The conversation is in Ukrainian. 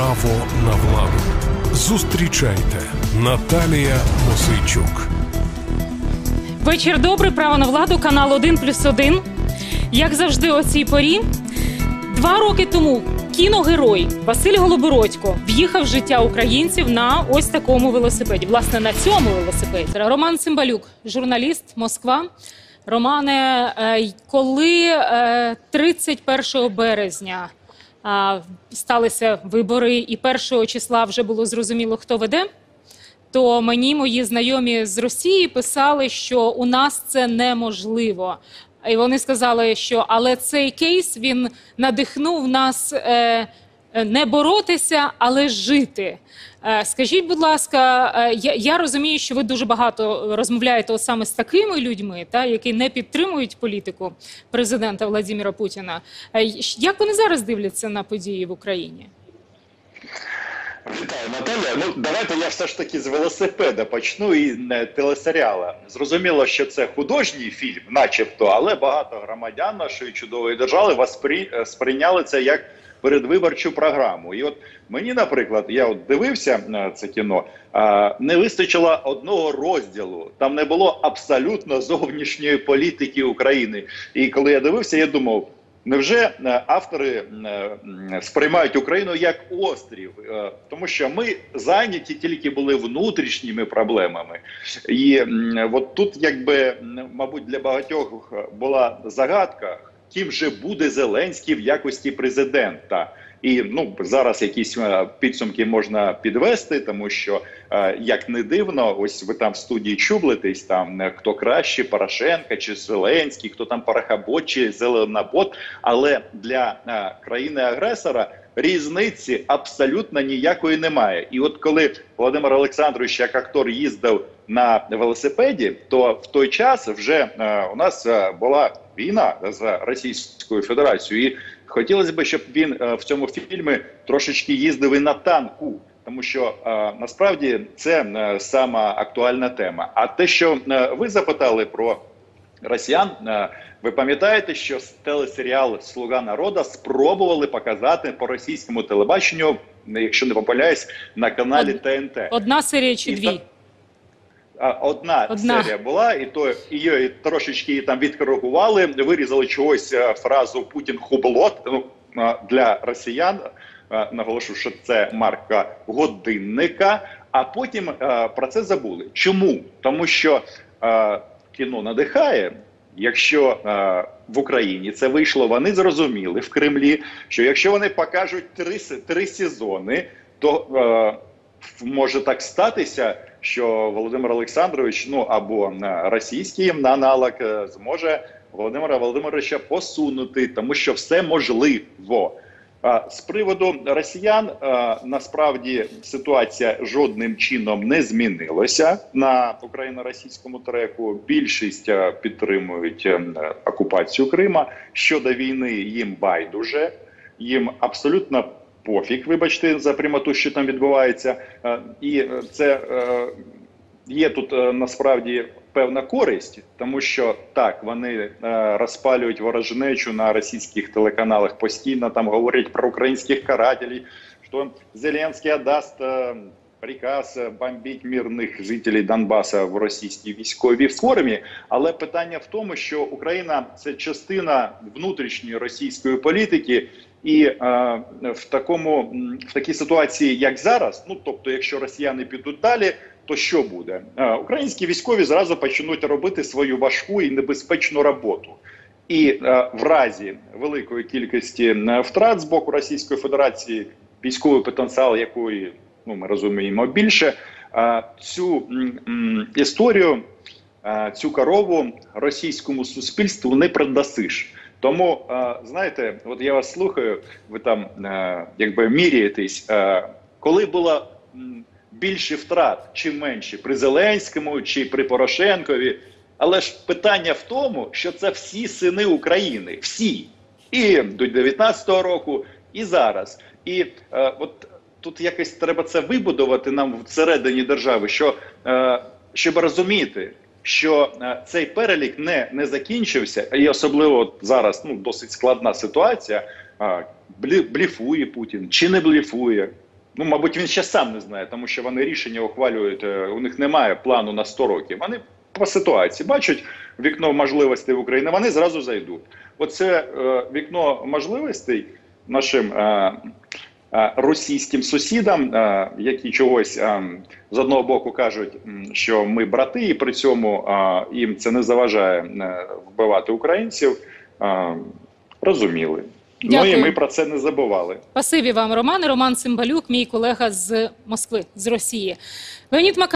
Право на владу. Зустрічайте Наталія Мосейчук. Вечір добрий, право на владу, канал 1 плюс 1. Як завжди, о цій порі. Два роки тому кіногерой Василь Голобородько в'їхав в життя українців на ось такому велосипеді. Власне, на цьому велосипеді. Роман Цимбалюк, журналіст Москва. Романе, е, коли е, 31 березня е, сталися вибори, і першого числа вже було зрозуміло, хто веде. То мені мої знайомі з Росії писали, що у нас це неможливо. І вони сказали, що але цей кейс він надихнув нас е, не боротися, але жити. Е, скажіть, будь ласка, е, я, я розумію, що ви дуже багато розмовляєте саме з такими людьми, та які не підтримують політику президента Владимира Путіна. Е, як вони зараз дивляться на події в Україні? Вітаю, Наталя. Ну давайте я все ж таки з велосипеда почну і не телесеріала. Зрозуміло, що це художній фільм, начебто, але багато громадян нашої чудової держави вас сприйняли це як передвиборчу програму. І от мені, наприклад, я от дивився на це кіно, не вистачило одного розділу. Там не було абсолютно зовнішньої політики України. І коли я дивився, я думав. Невже е, автори е, сприймають Україну як острів, е, тому що ми зайняті тільки були внутрішніми проблемами, і от тут, якби мабуть, для багатьох була загадка, ким же буде Зеленський в якості президента. І ну зараз якісь е, підсумки можна підвести, тому що е, як не дивно, ось ви там в студії чублитесь, там е, хто краще, Порошенка чи Зеленський, хто там Парахабот чи Зеленобот, але для країни-агресора різниці абсолютно ніякої немає. І от коли Володимир Олександрович як актор їздив на велосипеді, то в той час вже у нас була війна з Російською Федерацією. І Хотілося б, щоб він е, в цьому фільмі трошечки їздив і на танку, тому що е, насправді це е, сама актуальна тема. А те, що ви запитали про росіян, ви пам'ятаєте, що телесеріал Слуга народа спробували показати по російському телебаченню, якщо не помиляюсь, на каналі Од... ТНТ. Одна серія чи дві. Одна, Одна серія була, і то її трошечки там відкоригували, вирізали чогось е, фразу Путін хублот. Ну для росіян наголошу, що це марка годинника. А потім про це забули. Чому? Тому що кіно надихає. Якщо е, в Україні це вийшло, вони зрозуміли в Кремлі, що якщо вони покажуть три три сезони, то е, може так статися, що Володимир Олександрович, ну або російський аналог, е, зможе Володимира Володимировича посунути, тому що все можливо. З приводу росіян насправді ситуація жодним чином не змінилася на україно-російському треку. Більшість підтримують е, окупацію Крима щодо війни. Їм байдуже, їм абсолютно пофіг, вибачте, за прямоту, що там відбувається, е, і це е, є тут е, насправді певна користь, тому що так вони розпалюють ворожнечу на російських телеканалах, постійно там говорять про українських карателів, що Зеленський дасть приказ бомбити мирних жителів Донбаса в російській військовій формі. Але питання в тому, що Україна це частина внутрішньої російської політики. І е, в такому в такій ситуації, як зараз, ну тобто, якщо росіяни підуть далі, то що буде? Е, українські військові зразу почнуть робити свою важку і небезпечну роботу. І е, в разі великої кількості втрат з боку Російської Федерації, військовий потенціал якої ну ми розуміємо більше, е, цю м, історію, е, цю корову російському суспільству не продасиш. Тому знаєте, от я вас слухаю, ви там якби міряєтесь, коли було більше втрат чи менше при Зеленському чи при Порошенкові. Але ж питання в тому, що це всі сини України, всі і до 19-го року, і зараз. І е, от тут якось треба це вибудувати нам всередині держави, що е, щоб розуміти, що е, цей перелік не не закінчився, і особливо зараз ну досить складна ситуація. Бліфує Путін чи не бліфує? Ну, мабуть, він ще сам не знає, тому що вони рішення ухвалюють. е, У них немає плану на 100 років. Вони по ситуації бачать вікно можливостей в Україні. Вони зразу зайдуть. Оце е, вікно можливостей нашим е, російським сусідам, е, які чогось е, з одного боку кажуть, що ми брати, і при цьому е, їм це не заважає е, вбивати українців. розуміли. Розуміли. Ну і ми про це не забували. Спасибі вам, Романе. Роман Симбалюк, мій колега з Москви, з Росії. Леонід Мака.